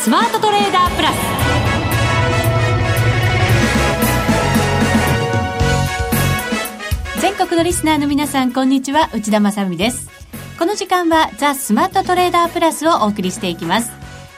スマートトレーダープラス。全国のリスナーの皆さんこんにちは。内田まさです。この時間はザ・スマートトレーダープラスをお送りしていきます。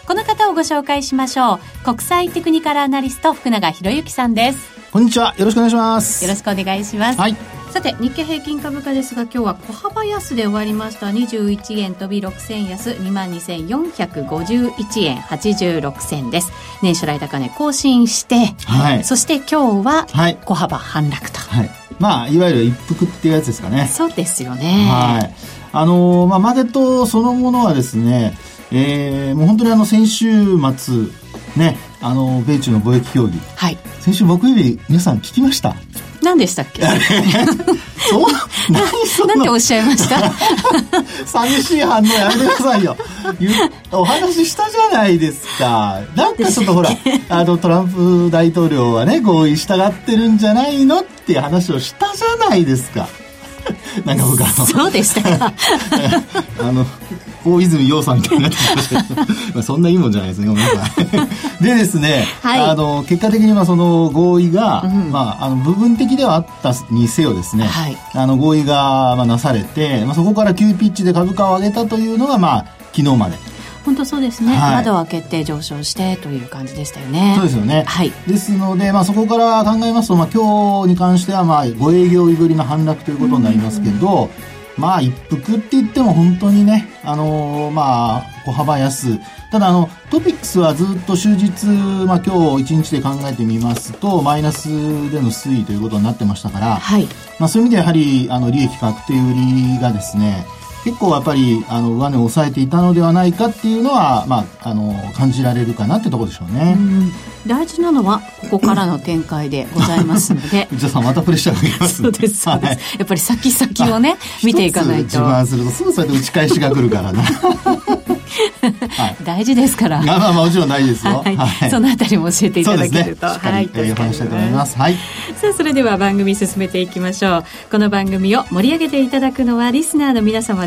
この方をご紹介しましょう。国際テクニカルアナリスト福永博之さんです。こんにちは。よろしくお願いします。よろしくお願いします。はいさて日経平均株価ですが今日は小幅安で終わりました。21円飛び6銭安。22,451円86銭です。年初来高値更新して、はい、そして今日は小幅反落と、はい、まあいわゆる一服っていうやつですかね。そうですよね。はい。あのー、まあマーケットそのものはですねえー、もう本当にあの先週末ねあの米中の貿易協議、はい、先週木曜日皆さん聞きました？何でしたっけ？そう？何？そなんておっしゃいました？寂しい反応やめてくださいよ。お話したじゃないですか。なんかちょっとほらあのトランプ大統領はね合意したがってるんじゃないのっていう話をしたじゃないですか。なんか僕あのそうでしたか。あの大泉洋さんみたいになってましたけど。そんないいもんじゃないですねごめんなさい。でですね、はい、あの結果的にはその合意が、うん、まあ、あの部分的ではあったにせよですね、はい、あの合意が、まあ、なされて、まあ、そこから急ピッチで株価を上げたというのが、まあ、昨日まで。本当そうですね、はい、窓を開けて上昇してという感じでしたよね。そうですよね、はい、ですので、まあ、そこから考えますと、まあ、今日に関しては、まあ、5営業日ぶりの反落ということになりますけど、まあ一服って言っても本当にね、あのー、まあ小幅安。ただあの、トピックスはずっと終日、まあ今日一日で考えてみますと、マイナスでの推移ということになってましたから、はい。まあそういう意味でやはり、あの、利益確定売りがですね、結構やっぱりあの上値を抑えていたのではないかっていうのは、まあ、あの感じられるかなってところでしょうね。う大事なのはここからの展開でございますのでじゃあさまたプレッシャーかけますそうですそうです、はい、やっぱり先々をね見ていかないと自慢するとすぐそうやって打ち返しが来るからな はい、大事ですから。まあまあもちろん大事ですよ。はい。はい、そのあたりも教えていただけると、ね、はい。お話したいと思います。はい。さあそれでは番組進めていきましょう。この番組を盛り上げていただくのはリスナーの皆様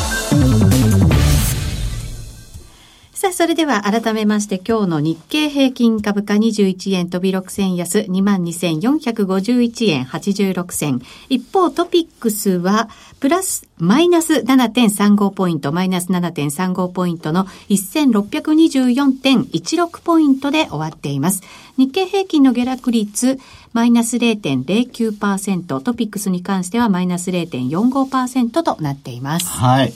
さあ、それでは改めまして今日の日経平均株価21円飛び6銭安22,451円86銭。一方トピックスはプラスマイナス7.35ポイント、マイナス7.35ポイントの1624.16ポイントで終わっています。日経平均の下落率マイナス0.09%、トピックスに関してはマイナス0.45%となっています。はい。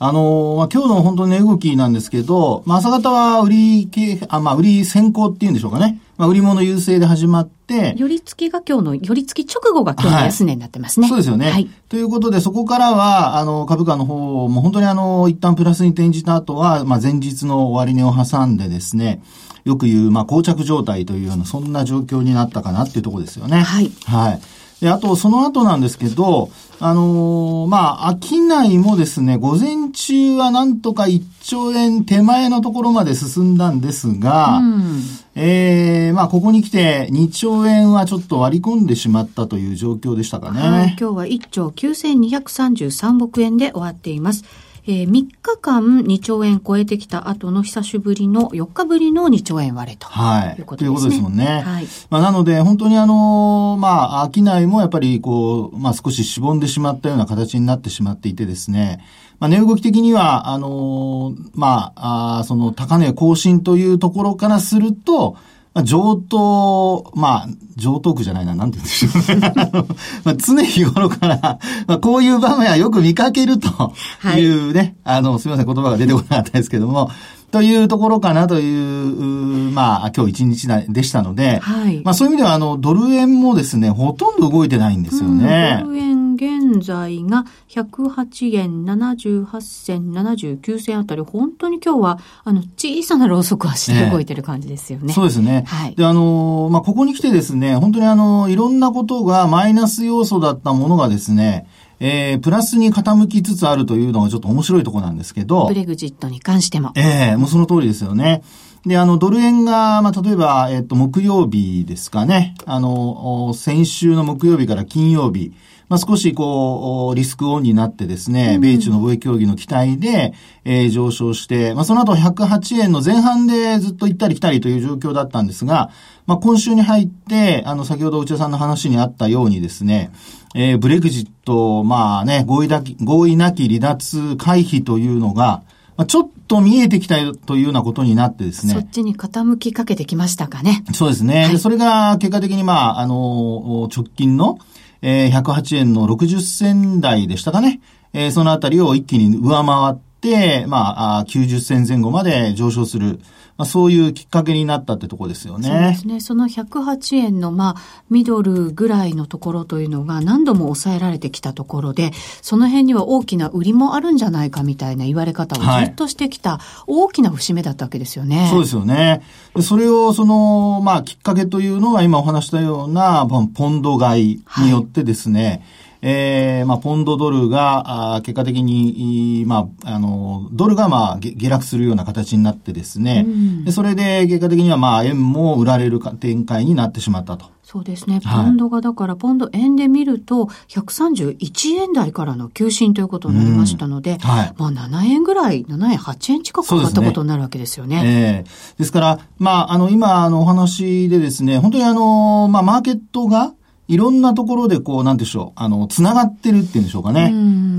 あのまあ、今日の本当に値動きなんですけど、まあ、朝方は売り系、あ、まあ、売り先行っていうんでしょうかね。まあ、売り物優勢で始まって、寄り付きが今日の、寄り付き直後が今日の安値になってますね。はい、そうですよね。はい。ということで、そこからは、あの、株価の方も本当にあの、一旦プラスに転じた後は、まあ、前日の終値を挟んでですね、よく言う、まあ、膠着状態というような、そんな状況になったかなっていうところですよね。はい。はい。で、あと、その後なんですけど、あのー、まあ、商いもですね、午前中はなんとか1兆円手前のところまで進んだんですが、うん、ええー、まあ、ここに来て2兆円はちょっと割り込んでしまったという状況でしたかね。はい、今日は1兆9233億円で終わっています。えー、3日間2兆円超えてきた後の久しぶりの4日ぶりの2兆円割れということですね。はい。ということですもんね。はい。まあ、なので、本当にあのー、まあ、商いもやっぱりこう、まあ、少ししぼんでしまったような形になってしまっていてですね、まあ、値動き的には、あのー、まあ、あその高値更新というところからすると、まあ、上等、まあ、上等区じゃないな、なんて言うんでしょうね。まあ、常日頃から、まあ、こういう場面はよく見かけるというね、はい、あの、すみません、言葉が出てこなかったですけども、というところかなという、まあ、今日一日でしたので、はい、まあそういう意味では、あの、ドル円もですね、ほとんど動いてないんですよね。ドル円現在が108円78銭79銭あたり、本当に今日は、あの、小さなローソク足で動いてる感じですよね。ねそうですね。はい。で、あの、まあ、ここに来てですね、本当にあの、いろんなことがマイナス要素だったものがですね、えー、プラスに傾きつつあるというのがちょっと面白いところなんですけど。ブレグジットに関しても。ええー、もうその通りですよね。で、あの、ドル円が、まあ、例えば、えっ、と、木曜日ですかね。あの、先週の木曜日から金曜日。まあ、少しこう、リスクオンになってですね、米中の貿易協議の期待で、えー、上昇して、まあ、その後108円の前半でずっと行ったり来たりという状況だったんですが、まあ、今週に入って、あの、先ほど内田さんの話にあったようにですね、えー、ブレグジット、まあね、合意だき、合意なき離脱回避というのが、まあ、ちょっと見えてきたというようなことになってですね。そっちに傾きかけてきましたかね。そうですね。はい、それが結果的にまあ、あの、直近の、えー、108円の60銭台でしたかね。えー、そのあたりを一気に上回って、まあ、90銭前後まで上昇する。まあ、そういうきっかけになったってとこですよね。そうですね。その108円の、まあ、ミドルぐらいのところというのが何度も抑えられてきたところで、その辺には大きな売りもあるんじゃないかみたいな言われ方をずっとしてきた、大きな節目だったわけですよね。そうですよね。それを、その、まあ、きっかけというのは今お話したような、ポンド買いによってですね、はいえー、まあ、ポンドドルが、あ結果的に、まあ、あの、ドルが、まあ、下落するような形になってですね、うん、でそれで結果的には、まあ、円も売られる展開になってしまったと。そうですね。ポンドが、だから、ポンド円で見ると、131円台からの急進ということになりましたので、うんはい、まあ、7円ぐらい、7円、8円近く上がったことになるわけですよね。ねえー、ですから、まあ、あの、今、あの、お話でですね、本当にあの、まあ、マーケットが、いろんなところでこう、なんでしょう、あの、つながってるっていうんでしょうかね。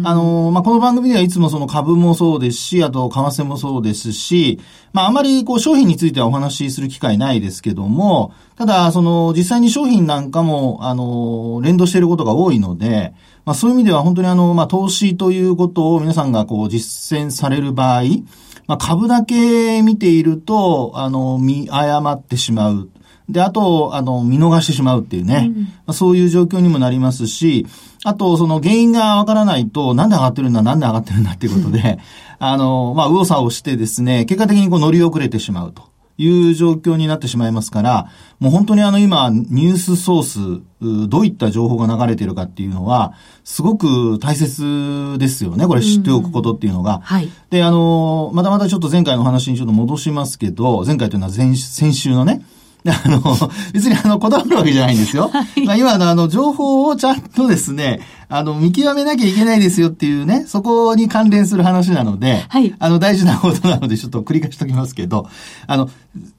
あの、まあ、この番組ではいつもその株もそうですし、あと、為替もそうですし、まあ、あまりこう、商品についてはお話しする機会ないですけども、ただ、その、実際に商品なんかも、あの、連動していることが多いので、まあ、そういう意味では本当にあの、まあ、投資ということを皆さんがこう、実践される場合、まあ、株だけ見ていると、あの、見誤ってしまう。で、あと、あの、見逃してしまうっていうね、うん、まあ、そういう状況にもなりますし、あと、その原因がわからないと、なんで上がってるんだ、なんで上がってるんだっていうことで、あの、まあ、右往左往してですね、結果的にこう乗り遅れてしまうと。いう状況になってしまいますから、もう本当にあの今、ニュースソース、どういった情報が流れているかっていうのは、すごく大切ですよね。これ知っておくことっていうのが。はい。で、あの、またまたちょっと前回の話にちょっと戻しますけど、前回というのは前、先週のね、あの、別にあの、こだわるわけじゃないんですよ。はい、まあ今のあの、情報をちゃんとですね、あの、見極めなきゃいけないですよっていうね、そこに関連する話なので、はい、あの、大事なことなので、ちょっと繰り返しときますけど、あの、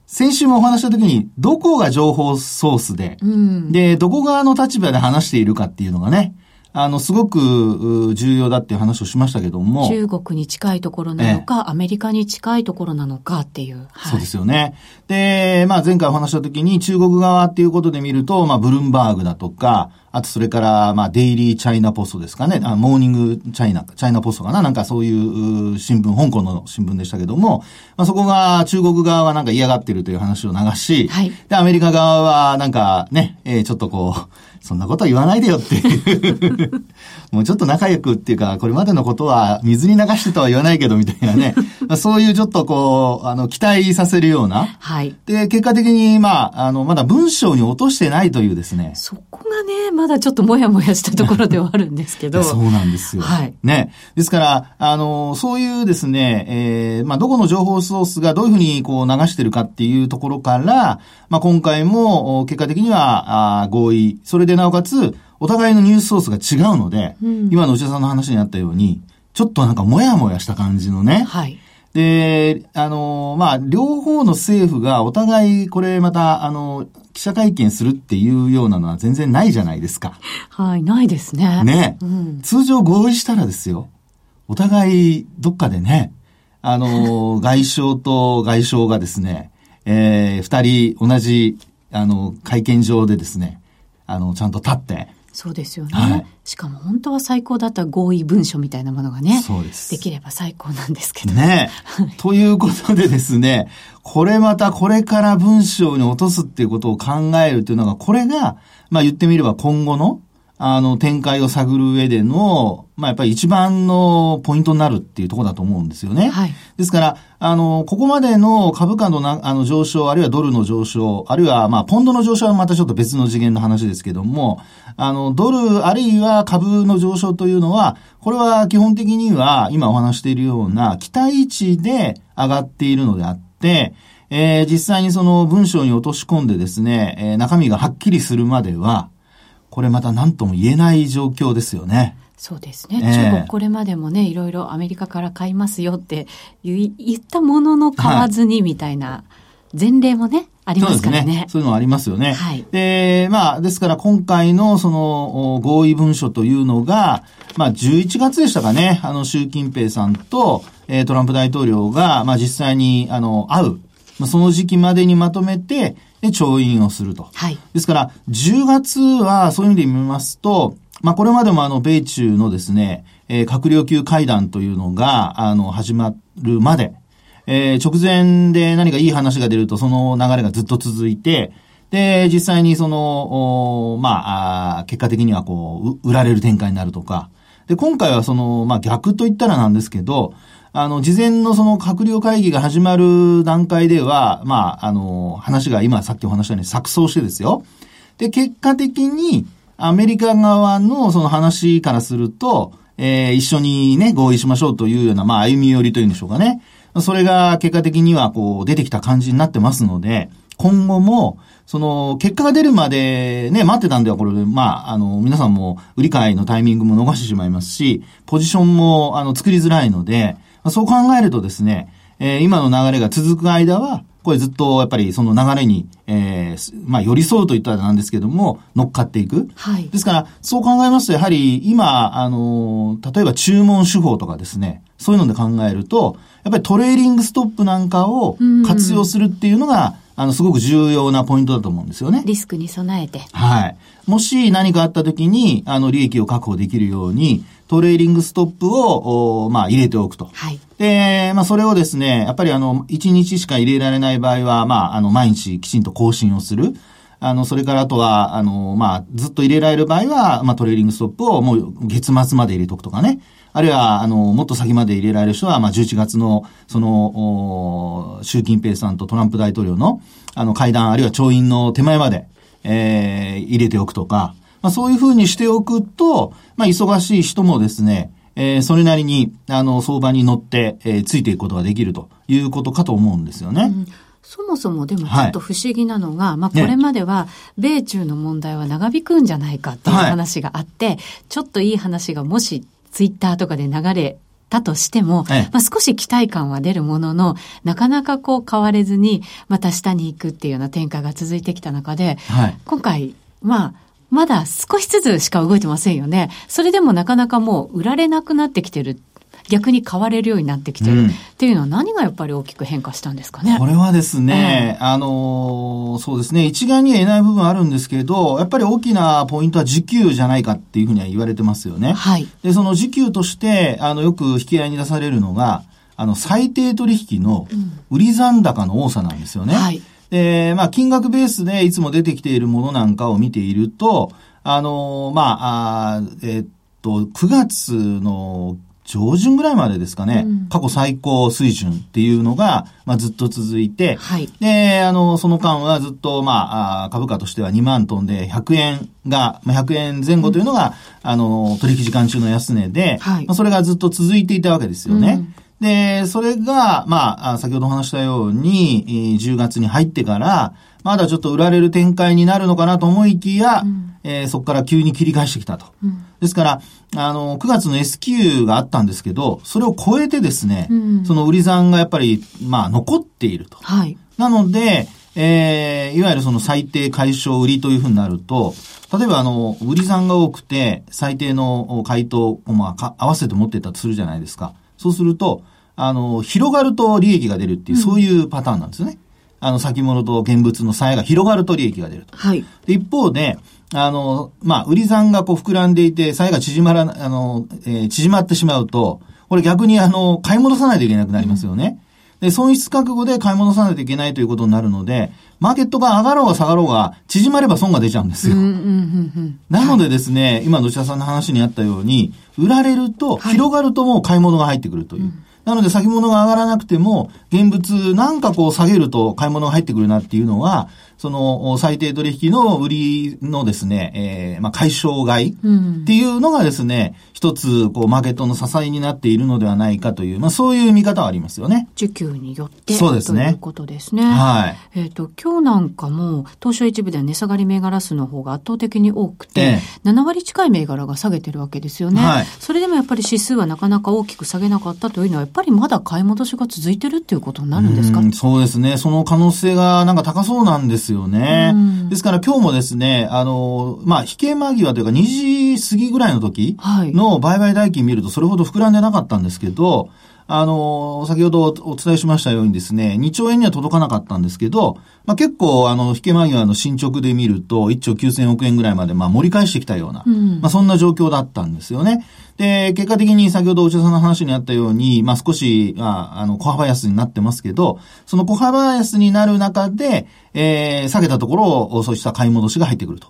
先週もお話したときに、どこが情報ソースで、うん、で、どこ側の立場で話しているかっていうのがね、あの、すごく重要だっていう話をしましたけども。中国に近いところなのか、アメリカに近いところなのかっていう。はい、そうですよね。で、まあ前回お話した時に中国側っていうことで見ると、まあブルンバーグだとか、あとそれから、まあデイリーチャイナポストですかね。あモーニングチャイナ、チャイナポストかななんかそういう新聞、香港の新聞でしたけども、まあそこが中国側はなんか嫌がってるという話を流し、はい、で、アメリカ側はなんかね、えー、ちょっとこう、そんなことは言わないでよっていう もうちょっと仲良くっていうか、これまでのことは水に流してとは言わないけどみたいなね。そういうちょっとこう、あの、期待させるような。はい。で、結果的に、まあ、あの、まだ文章に落としてないというですね。そこがね、まだちょっともやもやしたところではあるんですけど。そうなんですよ。はい。ね。ですから、あの、そういうですね、えー、まあ、どこの情報ソースがどういうふうにこう流してるかっていうところから、まあ、今回も結果的にはあ合意。それでなおかつ、お互いのニュースソースが違うので、うん、今の内田さんの話にあったように、ちょっとなんかもやもやした感じのね。はい。で、あの、まあ、両方の政府がお互いこれまた、あの、記者会見するっていうようなのは全然ないじゃないですか。はい、ないですね。ね。うん、通常合意したらですよ。お互いどっかでね、あの、外相と外相がですね、えー、二人同じ、あの、会見場でですね、あの、ちゃんと立って、そうですよね、はい、しかも本当は最高だった合意文書みたいなものがね。そうです。できれば最高なんですけど。ね。ということでですね、これまたこれから文章に落とすっていうことを考えるっていうのが、これが、まあ言ってみれば今後の、あの、展開を探る上での、まあ、やっぱり一番のポイントになるっていうところだと思うんですよね。はい。ですから、あの、ここまでの株価のな、あの、上昇、あるいはドルの上昇、あるいは、まあ、ポンドの上昇はまたちょっと別の次元の話ですけども、あの、ドル、あるいは株の上昇というのは、これは基本的には、今お話しているような期待値で上がっているのであって、えー、実際にその文章に落とし込んでですね、えー、中身がはっきりするまでは、これまた何とも言えない状況ですよね。そうですね、えー、中国これまでもね、いろいろアメリカから買いますよって言ったものの買わずにみたいな前例もね、はい、ありますからね。そうね。そういうのありますよね。はい。で、まあ、ですから今回のその合意文書というのが、まあ、11月でしたかね、あの、習近平さんと、えー、トランプ大統領が、まあ、実際に、あの、会う。まあ、その時期までにまとめて、で、調印をすると。はい。ですから、10月はそういう意味で見ますと、まあ、これまでもあの、米中のですね、えー、閣僚級会談というのが、あの、始まるまで、えー、直前で何かいい話が出ると、その流れがずっと続いて、で、実際にその、おまあ、あ結果的にはこう、売られる展開になるとか。で、今回はその、まあ、逆と言ったらなんですけど、あの、事前のその閣僚会議が始まる段階では、まあ、あの、話が今さっきお話したように錯綜してですよ。で、結果的に、アメリカ側のその話からすると、えー、一緒にね、合意しましょうというような、まあ、歩み寄りというんでしょうかね。それが結果的にはこう、出てきた感じになってますので、今後も、その、結果が出るまでね、待ってたんではこれ、まあ、あの、皆さんも売り買いのタイミングも逃してしまいますし、ポジションも、あの、作りづらいので、そう考えるとですね、えー、今の流れが続く間は、これずっとやっぱりその流れに、えー、まあ寄り添うといったらなんですけども、乗っかっていく。はい。ですから、そう考えますと、やはり今、あの、例えば注文手法とかですね、そういうので考えると、やっぱりトレーリングストップなんかを活用するっていうのが、あの、すごく重要なポイントだと思うんですよね。リスクに備えて。はい。もし何かあった時に、あの、利益を確保できるように、トレーリングストップを、まあ、入れておくと。はい。で、まあ、それをですね、やっぱりあの、1日しか入れられない場合は、まあ、あの、毎日きちんと更新をする。あの、それからあとは、あの、まあ、ずっと入れられる場合は、まあ、トレーリングストップをもう月末まで入れとくとかね。あるいは、あの、もっと先まで入れられる人は、まあ、11月の、その、習近平さんとトランプ大統領の、あの、会談、あるいは調印の手前まで、えー、入れておくとか、まあ、そういうふうにしておくと、まあ、忙しい人もですね、えー、それなりに、あの、相場に乗って、えー、ついていくことができるということかと思うんですよね。うん。そもそもでもちょっと不思議なのが、はい、まあこれまでは米中の問題は長引くんじゃないかっていう話があって、はい、ちょっといい話がもしツイッターとかで流れたとしても、まあ、少し期待感は出るものの、なかなかこう変われずに、また下に行くっていうような展開が続いてきた中で、はい、今回、まあ、まだ少しずつしか動いてませんよね。それでもなかなかもう売られなくなってきてる。逆に買われるようになってきてる、っていうのは何がやっぱり大きく変化したんですかね。これはですね、えー、あのそうですね、一概には言えない部分あるんですけど、やっぱり大きなポイントは時給じゃないかっていうふうには言われてますよね。はい。で、その時給として、あの、よく引き合いに出されるのが、あの、最低取引の売り残高の多さなんですよね。うん、はい。で、まあ、金額ベースでいつも出てきているものなんかを見ていると、あの、まあ、あえー、っと、9月の上旬ぐらいまでですかね、うん、過去最高水準っていうのが、まあ、ずっと続いて、はい、で、あの、その間はずっと、まあ、株価としては2万トンで100円が、まあ、100円前後というのが、うん、あの、取引時間中の安値で、はい、まあ、それがずっと続いていたわけですよね。うんで、それが、まあ、先ほどお話したように、10月に入ってから、まだちょっと売られる展開になるのかなと思いきや、うん、えー、そこから急に切り返してきたと。うん、ですから、あの、9月の S q があったんですけど、それを超えてですね、うん、その売り算がやっぱり、まあ、残っていると。はい。なので、えー、いわゆるその最低解消売りというふうになると、例えばあの、売り算が多くて、最低の回答を、まあ、合わせて持っていたとするじゃないですか。そうすると、あの、広がると利益が出るっていう、そういうパターンなんですよね。あの、先物と現物の差が広がると利益が出ると。はい。で、一方で、あの、まあ、売り算がこう膨らんでいて、差が縮まら、あの、えー、縮まってしまうと、これ逆にあの、買い戻さないといけなくなりますよね。うん、で、損失覚悟で買い戻さないといけないということになるので、マーケットが上がろうが下がろうが、縮まれば損が出ちゃうんですよ。なのでですね、はい、今、土田さんの話にあったように、売られると、広がるともう買い物が入ってくるという。はいうんなので先物が上がらなくても、現物なんかこう下げると買い物が入ってくるなっていうのは、その最低取引の売りのですね、えー、まあ解消買いっていうのがですね、一つ、こう、マーケットの支えになっているのではないかという、まあ、そういう見方はありますよね。需給によって。そうですね。ということですね。はい。えっ、ー、と、今日なんかも、東証一部では値下がり銘柄数の方が圧倒的に多くて、ええ、7割近い銘柄が下げてるわけですよね。はい。それでもやっぱり指数はなかなか大きく下げなかったというのは、やっぱりまだ買い戻しが続いてるっていうことになるんですか？そうですね。その可能性がなんか高そうなんですよね。ですから今日もですね、あの、まあ、引け間際というか2時過ぎぐらいの時の売買代金見るとそれほど膨らんでなかったんですけど、あの、先ほどお伝えしましたようにですね、2兆円には届かなかったんですけど、まあ、結構、あの、引け間際の進捗で見ると、1兆9000億円ぐらいまで、まあ、盛り返してきたような、うん、まあ、そんな状況だったんですよね。で、結果的に先ほどお茶さんの話にあったように、まあ、少し、まあ、あの、小幅安になってますけど、その小幅安になる中で、えー、下げたところを、そうした買い戻しが入ってくると。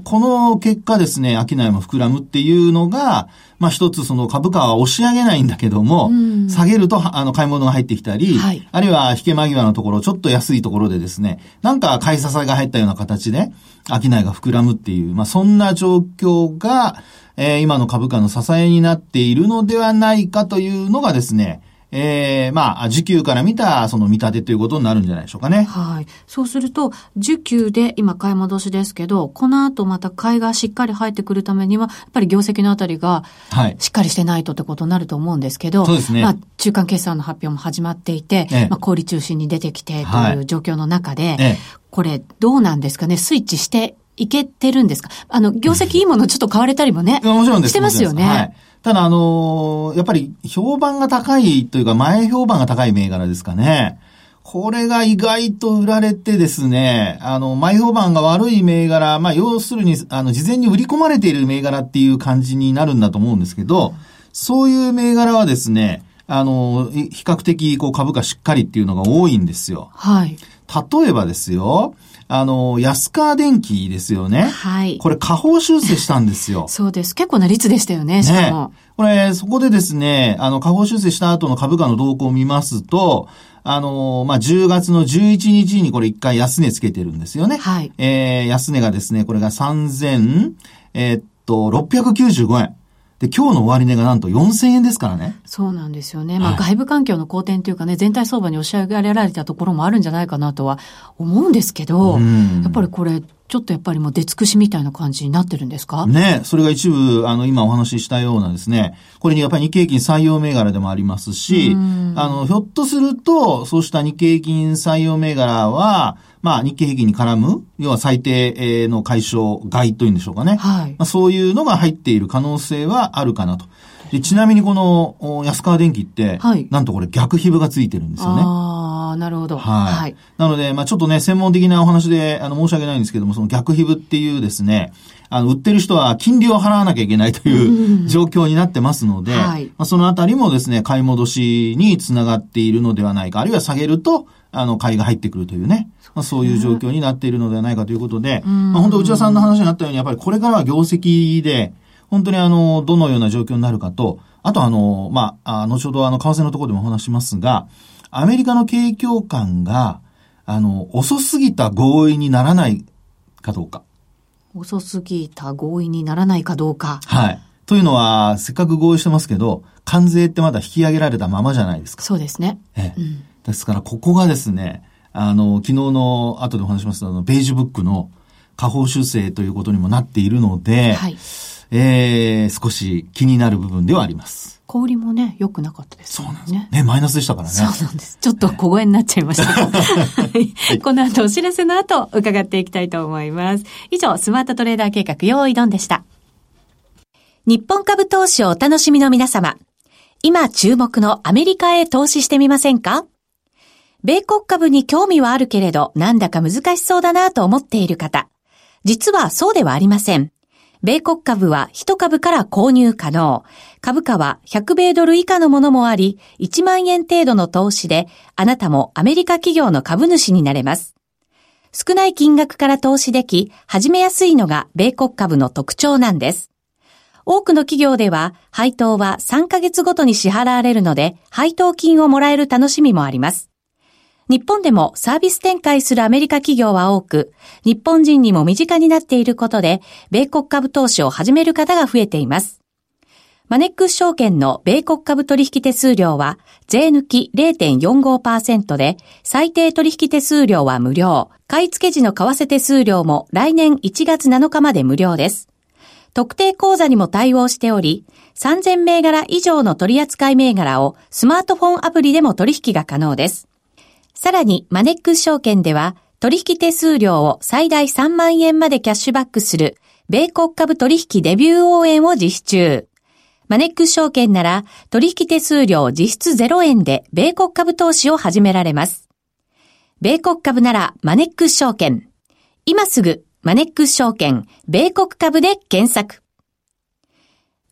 この結果ですね、商いも膨らむっていうのが、まあ一つその株価は押し上げないんだけども、下げるとあの買い物が入ってきたり、はい、あるいは引け間際のところ、ちょっと安いところでですね、なんか買い支えが入ったような形で、商いが膨らむっていう、まあそんな状況が、えー、今の株価の支えになっているのではないかというのがですね、ええー、まあ、時給から見た、その見立てということになるんじゃないでしょうかね。はい。そうすると、時給で今買い戻しですけど、この後また買いがしっかり入ってくるためには、やっぱり業績のあたりが、しっかりしてないとってことになると思うんですけど、はい、そうですね。まあ、中間決算の発表も始まっていて、ええ、まあ、小売中心に出てきてという状況の中で、はい、これ、どうなんですかね、スイッチしていけてるんですか？あの、業績いいものちょっと買われたりもね、もちろんです。してますよね。はい。ただ、あのー、やっぱり評判が高いというか、前評判が高い銘柄ですかね。これが意外と売られてですね、あの、前評判が悪い銘柄、まあ、要するに、あの、事前に売り込まれている銘柄っていう感じになるんだと思うんですけど、そういう銘柄はですね、あの、比較的、こう、株価しっかりっていうのが多いんですよ。はい。例えばですよ、あの、安川電機ですよね。はい。これ下方修正したんですよ。そうです。結構な率でしたよね、しかも。ね、これ、そこでですね、あの、下方修正した後の株価の動向を見ますと、あの、まあ、10月の11日にこれ一回安値つけてるんですよね。はい。えー、安値がですね、これが3000、えー、っと、695円。で、今日の終値がなんと4000円ですからね。そうなんですよね。まあ、外部環境の好転というかね、全体相場に押し上げられたところもあるんじゃないかなとは思うんですけど、やっぱりこれ、ちょっとやっぱりもう出尽くしみたいな感じになってるんですか？ねそれが一部、あの、今お話ししたようなですね、これにやっぱり日経平均採用銘柄でもありますし、あの、ひょっとすると、そうした日経平均採用銘柄は、まあ、日経平均に絡む、要は最低の解消外というんでしょうかね。はい。まあ、そういうのが入っている可能性はあるかなと。でちなみにこの安川電機って、はい、なんとこれ逆皮膚がついてるんですよね。ああ、なるほど。はい。はい、なので、まあちょっとね、専門的なお話で、あの、申し訳ないんですけども、その逆皮膚っていうですね、あの、売ってる人は金利を払わなきゃいけないという 状況になってますので、はい、まあ、そのあたりもですね、買い戻しにつながっているのではないか、あるいは下げると、あの、買いが入ってくるというね、まあ、そういう状況になっているのではないかということで、まあ、本当内田さんの話にあったように、やっぱりこれからは業績で、本当にあの、どのような状況になるかと、あとあの、まあ、後ほどあの、為替のところでもお話しますが、アメリカの景況感が、あの、遅すぎた合意にならないかどうか。遅すぎた合意にならないかどうか。はい。というのは、せっかく合意してますけど、関税ってまだ引き上げられたままじゃないですか。そうですね。ええ。うん、ですから、ここがですね、あの、昨日の後でお話しますあの、ベージュブックの下方修正ということにもなっているので、はい。えー、少し気になる部分ではあります。小売りもね、良くなかったですね。そうなんですね。ね、マイナスでしたからね。そうなんです。ちょっと小声になっちゃいました。はい。この後お知らせの後、伺っていきたいと思います。以上、スマートトレーダー計画、用意ドンでした。日本株投資をお楽しみの皆様。今注目のアメリカへ投資してみませんか？米国株に興味はあるけれど、なんだか難しそうだなと思っている方。実はそうではありません。米国株は1株から購入可能。株価は100米ドル以下のものもあり、1万円程度の投資で、あなたもアメリカ企業の株主になれます。少ない金額から投資でき、始めやすいのが米国株の特徴なんです。多くの企業では、配当は3ヶ月ごとに支払われるので、配当金をもらえる楽しみもあります。日本でもサービス展開するアメリカ企業は多く、日本人にも身近になっていることで、米国株投資を始める方が増えています。マネックス証券の米国株取引手数料は、税抜き0.45%で、最低取引手数料は無料。買い付け時の為替手数料も来年1月7日まで無料です。特定口座にも対応しており、3000銘柄以上の取扱銘柄をスマートフォンアプリでも取引が可能です。さらに、マネックス証券では、取引手数料を最大3万円までキャッシュバックする、米国株取引デビュー応援を実施中。マネックス証券なら、取引手数料実質0円で、米国株投資を始められます。米国株なら、マネックス証券。今すぐ、マネックス証券、米国株で検索。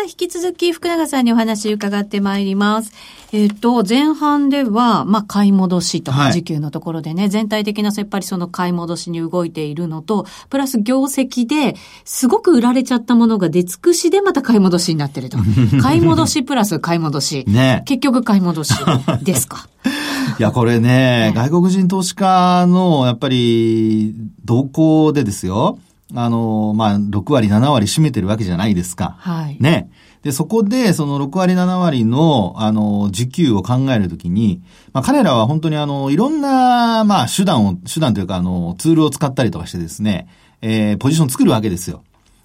さあ、引き続き福永さんにお話伺ってまいります。えっ、ー、と、前半では、まあ、買い戻しと、時給のところでね、全体的なやっぱりその買い戻しに動いているのと、プラス業績で、すごく売られちゃったものが出尽くしでまた買い戻しになってると。買い戻しプラス買い戻し。ね。結局買い戻しですか？いや、これね、ね外国人投資家の、やっぱり、動向でですよ。あの、まあ、6割、7割占めてるわけじゃないですか。はい。ね。で、そこで、その6割、7割の、あの、時給を考えるときに、まあ、彼らは本当にあの、いろんな、まあ、手段を、手段というか、あの、ツールを使ったりとかしてですね、えー、ポジション作るわけですよ。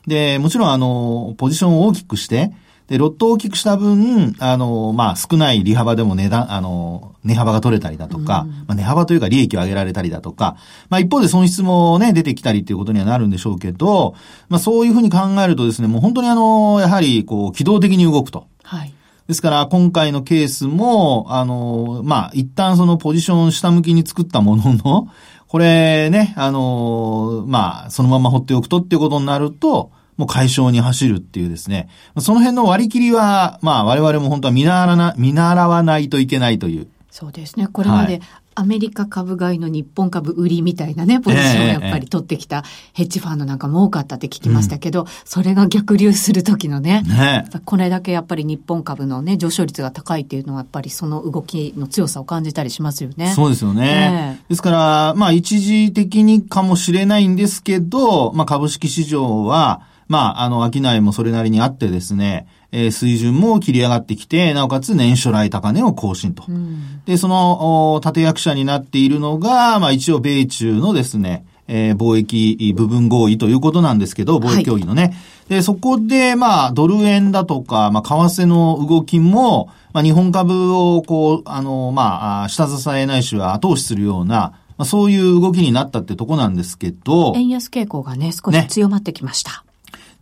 で、もちろんあの、ポジションを大きくして、で、ロットを大きくした分、あの、まあ、少ない利幅でも値段、あの、値幅が取れたりだとか、うん、まあ、値幅というか利益を上げられたりだとか、まあ、一方で損失もね、出てきたりっていうことにはなるんでしょうけど、まあ、そういうふうに考えるとですね、もう本当にあの、やはり、こう、機動的に動くと。はい。ですから、今回のケースも、あの、まあ、一旦そのポジション下向きに作ったものの、これね、あの、まあ、そのまま放っておくとっていうことになると、もう解消に走るっていうですね。その辺の割り切りは、まあ我々も本当は見習わな、見習わないといけないという。そうですね。これまで、アメリカ株買いの日本株売りみたいなね、ポジションをやっぱり取ってきたヘッジファンドなんかも多かったって聞きましたけど、うん、それが逆流する時のね、ねこれだけやっぱり日本株のね、上昇率が高いっていうのはやっぱりその動きの強さを感じたりしますよね。そうですよね。ねですから、まあ一時的にかもしれないんですけど、まあ株式市場は、まあ、あの、商いもそれなりにあってですね、えー、水準も切り上がってきて、なおかつ年初来高値を更新と。うん、で、その、立役者になっているのが、まあ一応米中のですね、えー、貿易部分合意ということなんですけど、貿易協議のね。はい、で、そこで、まあ、ドル円だとか、まあ、為替の動きも、まあ、日本株を、こう、あの、まあ、下支えないしは後押しするような、まあ、そういう動きになったってとこなんですけど。円安傾向がね、少し強まってきました。ね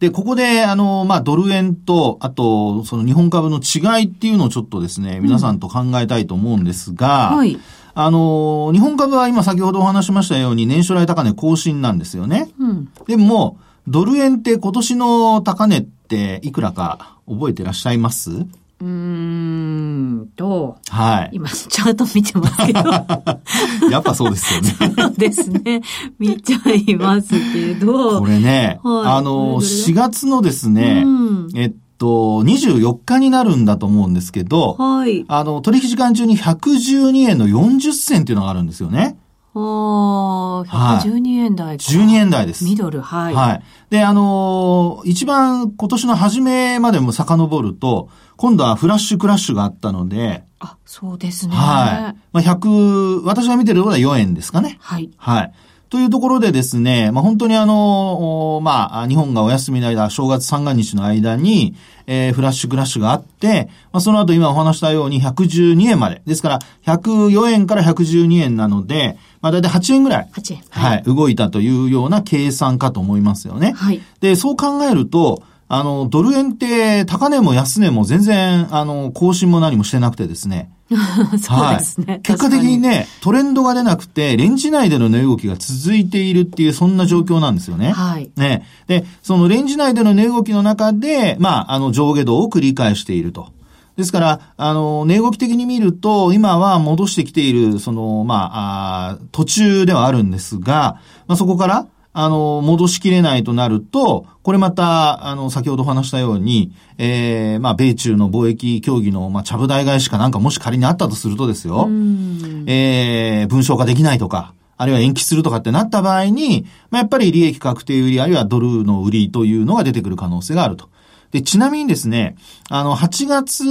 で、ここで、あの、まあ、ドル円と、あと、その日本株の違いっていうのをちょっとですね、皆さんと考えたいと思うんですが、うん、はい。あの、日本株は今先ほどお話しましたように年初来高値更新なんですよね。うん。でも、ドル円って今年の高値っていくらか覚えてらっしゃいます？うーんと、はい。今、チャート見てますけど。やっぱそうですよね。そうですね。見ちゃいますけど。これね、はい、あの、4月のですね、うん、えっと、24日になるんだと思うんですけど、はい。あの、取引時間中に112円の40銭っていうのがあるんですよね。ああ、112円台か。12円台です。ミドル、はい。はい。で、あのー一番今年の初めまでも遡ると、今度はフラッシュクラッシュがあったので、あ、そうですね。はい。まあ、100、私が見てるところは4円ですかね。はい。はい。というところでですね、まあ、本当にあの、おまあ、日本がお休みの間、正月三が日の間に、えーフラッシュクラッシュがあって、まあ、その後今お話したように112円まで。ですから、104円から112円なので、まあ、だいたい8円ぐらい。8円。はい、動いたというような計算かと思いますよね。はい。で、そう考えると、あの、ドル円って、高値も安値も全然、あの、更新も何もしてなくてですね。そうですね。結果的にね、トレンドが出なくて、レンジ内での値動きが続いているっていう、そんな状況なんですよね。はい。ね。で、そのレンジ内での値動きの中で、まあ、あの、上下動を繰り返していると。ですから、あの、値動き的に見ると、今は戻してきている、その、まあ、あー途中ではあるんですが、まあ、そこから、あの、戻しきれないとなると、これまた、あの、先ほどお話したように、ええまあ、米中の貿易協議の、まあ、ちゃぶ台返しかなんかもし仮にあったとするとですよ。うん。えー、文章化できないとか、あるいは延期するとかってなった場合に、まあ、やっぱり利益確定売り、あるいはドルの売りというのが出てくる可能性があると。で、ちなみにですね、あの、8月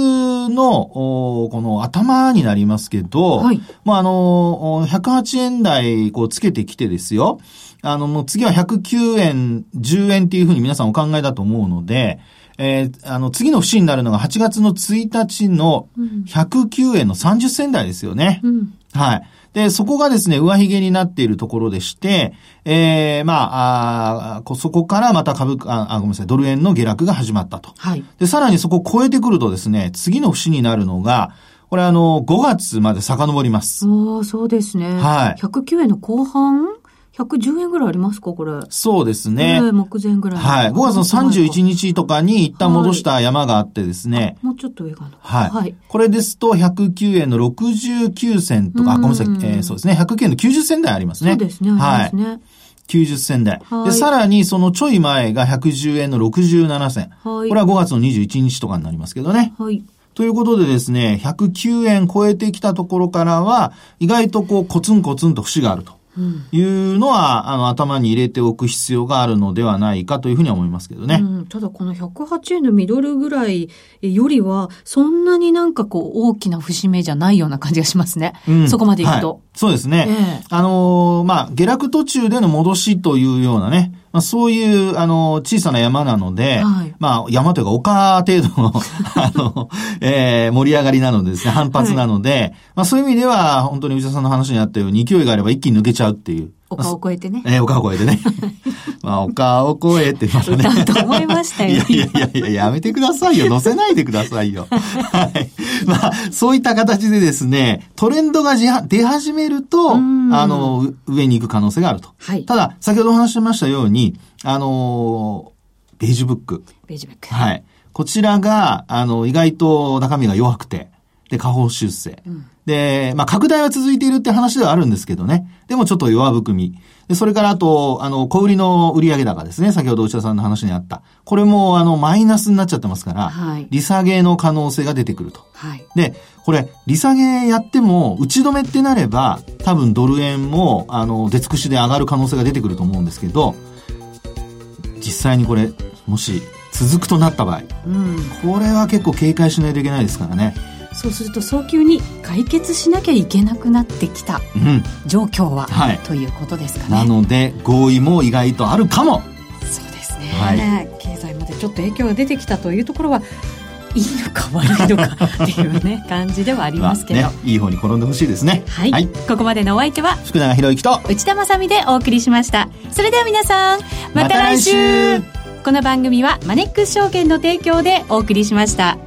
の、おこの頭になりますけど、はいまあ、あの、お108円台、こう、つけてきてですよ。あの、もう次は109円、10円っていうふうに皆さんお考えだと思うので、えーあの、次の節になるのが8月の1日の109円の30銭台ですよね。うん。はい。で、そこがですね、上髭になっているところでして、えー、まあ、あそこからまた株価、あ、あごめんなさい、ドル円の下落が始まったと。はい。で、さらにそこを超えてくるとですね、次の節になるのが、これあの、5月まで遡ります。ああ、そうですね。はい109円の後半 ?110 円ぐらいありますかこれ。そうですね。ええ目前ぐらい。はい。5月の31日とかに一旦戻した山があってですね、もうちょっと上かな。はい。はい。これですと、109円の69銭とか、あ、ごめんなさい、えうんーそうですね、109円の90銭台ありますね。そうですね。あはいり。ますね。90銭台。はいで、さらにそのちょい前が110円の67銭。はい。これは5月の21日とかになりますけどね。はい。ということでですね、109円超えてきたところからは、意外とこう、コツンコツンと節があるとうん。いうのは、あの、頭に入れておく必要があるのではないかというふうには思いますけどね。うん、ただこの108円のミドルぐらいよりは、そんなになんかこう大きな節目じゃないような感じがしますね。うんそこまでいくはいと。そうですね。ええあのーまあ、下落途中での戻しというようなね、まあ、そういう、あのー小さな山なので、はい。まあ、山というか丘程度の、あの、えー盛り上がりなのでですね、反発なので、まあ、そういう意味では、本当に内田さんの話にあったように、勢いがあれば一気に抜けちゃうっていう。丘を越えてね。えー、丘を越えてね。まあ、丘を越えてまたね。歌うと思いましたよ。いやいやいやいや、やめてくださいよ。乗せないでくださいよ。はい。まあ、そういった形でですね、トレンドが出始めると、あうんの、う上に行く可能性があると。はい。ただ、先ほどお話ししましたように、あのーベージュブック。ベージュブック。はい。こちらが、あの、意外と中身が弱くて、で、下方修正。うんで、まあ、拡大は続いているって話ではあるんですけどね。でもちょっと弱含み。で、それからあと、あの、小売りの売上高ですね。先ほど内田さんの話にあった。これも、あの、マイナスになっちゃってますから、はい利下げの可能性が出てくると。はい。で、これ、利下げやっても、打ち止めってなれば、多分ドル円も、あの、出尽くしで上がる可能性が出てくると思うんですけど、実際にこれ、もし、続くとなった場合、うん。これは結構警戒しないといけないですからね。そうすると早急に解決しなきゃいけなくなってきたうん。状況は、はいということですかね。なので、合意も意外とあるかも。そうですね、はい経済までちょっと影響が出てきたというところはいいのか悪いのか っていうね感じではありますけど、まあね、いい方に転んでほしいですね。はい、はい。ここまでのお相手は福永博之と、内田まさみでお送りしましたそれでは皆さんまた来週また来週この番組はマネックス証券の提供でお送りしました